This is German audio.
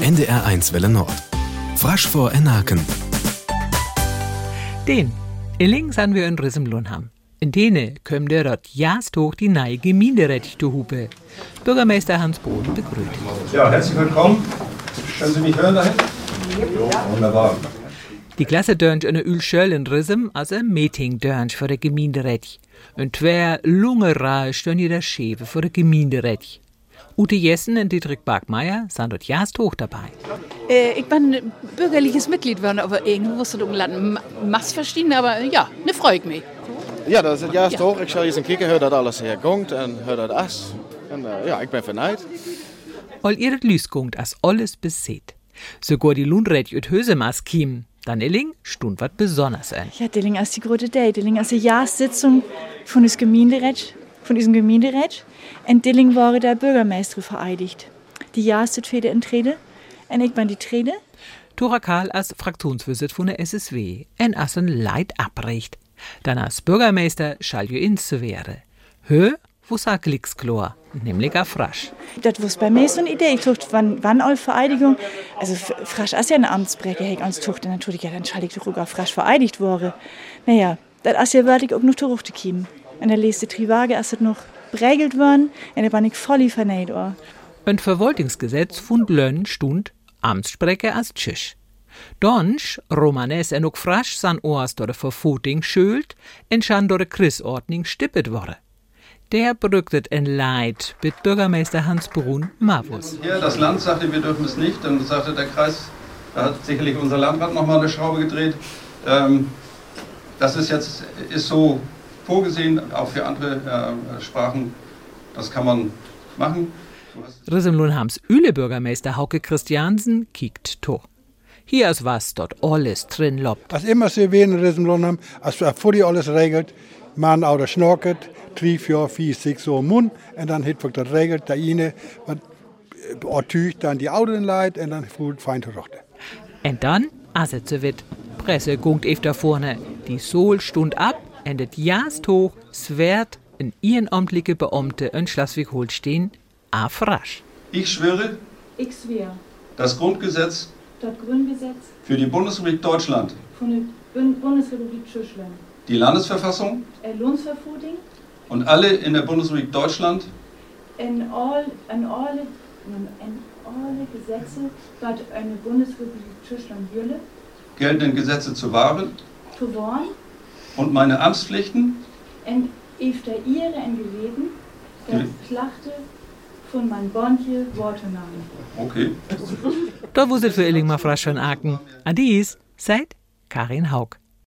NDR1 Welle Nord. Frasch vor Enaken. Den. Illing sind wir in Rissemlunham. In dene kommen der dort jast hoch die neue Gemeinderechte Hupe. Bürgermeister Hans Boden begrüßt. Ja, herzlich willkommen. Können Sie mich hören dahin? Ja. Wunderbar. Die Klasse dörnt eine Ölschöll in Rissem als ein Meeting dörnt für der Gemeinderecht. Und zwei Lungera stehen hier der Schefe für der Gemeinderecht. Ute Jessen und Dietrich Barkmeier sind dort jast hoch dabei. Äh, ich bin bürgerliches Mitglied geworden, aber irgendwo musst du Land Mass verstehen, aber ja, ne freue ich mich. Ja, dat is het juist ja. hoor. Ik zal eens een kijken hoe dat alles herkomt en hoe dat is. En uh, ja, ik ben vernijd. All ihr Lüskungt as alles beseht. Sogar die Lundred ut Hösemas kiem. Dann Illing stund wat besonders ein. Ja, Dilling als die große Day. Dilling als die Jahrssitzung von des Gemeinderat, von diesem Gemeinderat. Und Dilling war der Bürgermeister vereidigt. Die Jahrsit für die Entrede. Und ich bin die Trede. Tora Karl als Fraktionsvorsitz von der SSW. En assen Leid abrecht. Dann als Bürgermeister schall jo ins zu wäre. Hö, wo sag Glixklor, nämlich a Frasch. Das war bei mir so eine Idee. Ich dachte, wann, wann all Vereidigung, also Frasch ist ja eine Amtsbrecke, ich ans tuchte natürlich, ja, dann schall ich doch auch Frasch vereidigt worden. Naja, das ist ja wirklich auch noch zurückgekommen. Und der letzte Triwage ist das noch prägelt worden, und da bin ich voll vernäht. Und Verwaltungsgesetz von Lönn stund Amtssprecher als Tschüss. Donsch, Romanes en ook frasch san oas door de vervoeting schuld en schan door de Christordning stippet worden. Der brückt en Leid mit Bürgermeister Hans Brun Mavus. Hier, das Land sagte, wir dürfen es nicht. Dann sagte der Kreis, da hat sicherlich unser Landrat noch mal eine Schraube gedreht. Ähm, das ist jetzt ist so vorgesehen, auch für andere äh, Sprachen. Das kann man machen. Rissemlunhams Üle Bürgermeister Hauke Christiansen kiekt to. Hier ist was dort alles drin lobt. Als immer so wen in Rissemlunham, als vor die alles regelt, man oder schnorket, drie, vier, vier, sechs so Mund, und dann hat wir das regelt, der eine, was tücht dann die Autos leid, und dann fühlt fein rochte. Und dann, als es so wird, Presse gungt ef da vorne, die Sol stund ab, das Jast hoch, swert in ehrenamtliche Beamte in Schleswig-Holstein a frasch. Ich schwöre, Ich schwöre, das Grundgesetz das Grundgesetz für die Bundesrepublik Deutschland, von der Bund Bundesrepublik Deutschland, die Landesverfassung Lohnsverfuting, und alle in der Bundesrepublik Deutschland in all, in alle, in alle Gesetze, die eine Bundesrepublik Deutschland jülle, geltenden Gesetze zu wahren zu wahren, und meine Amtspflichten und efter ihre en geleden, der Mhm. Schlachte von mein Bondje Worte nahmen. Okay. Da wuselt für Illing mal frasch von Aken. Adis, seid Karin Haug.